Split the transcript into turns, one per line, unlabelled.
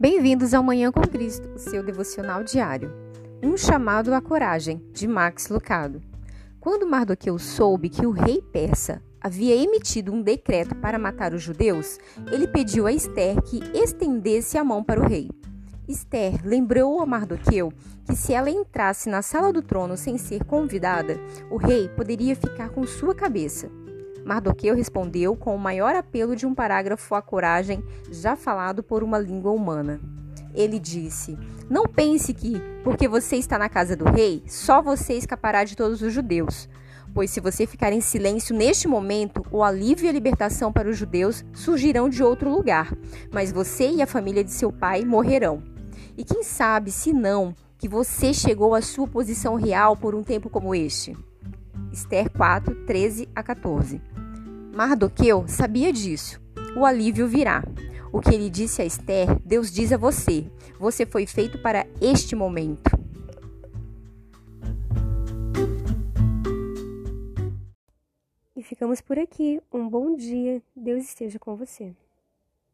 Bem-vindos ao Manhã com Cristo, seu devocional diário. Um chamado à coragem, de Max Lucado. Quando Mardoqueu soube que o rei persa havia emitido um decreto para matar os judeus, ele pediu a Esther que estendesse a mão para o rei. Esther lembrou a Mardoqueu que se ela entrasse na sala do trono sem ser convidada, o rei poderia ficar com sua cabeça. Mardoqueu respondeu com o maior apelo de um parágrafo à coragem já falado por uma língua humana. Ele disse: Não pense que, porque você está na casa do rei, só você escapará de todos os judeus. Pois se você ficar em silêncio neste momento, o alívio e a libertação para os judeus surgirão de outro lugar, mas você e a família de seu pai morrerão. E quem sabe, se não, que você chegou à sua posição real por um tempo como este? Esther 4, 13 a 14. Mardoqueu sabia disso. O alívio virá. O que ele disse a Esther, Deus diz a você: você foi feito para este momento.
E ficamos por aqui. Um bom dia. Deus esteja com você.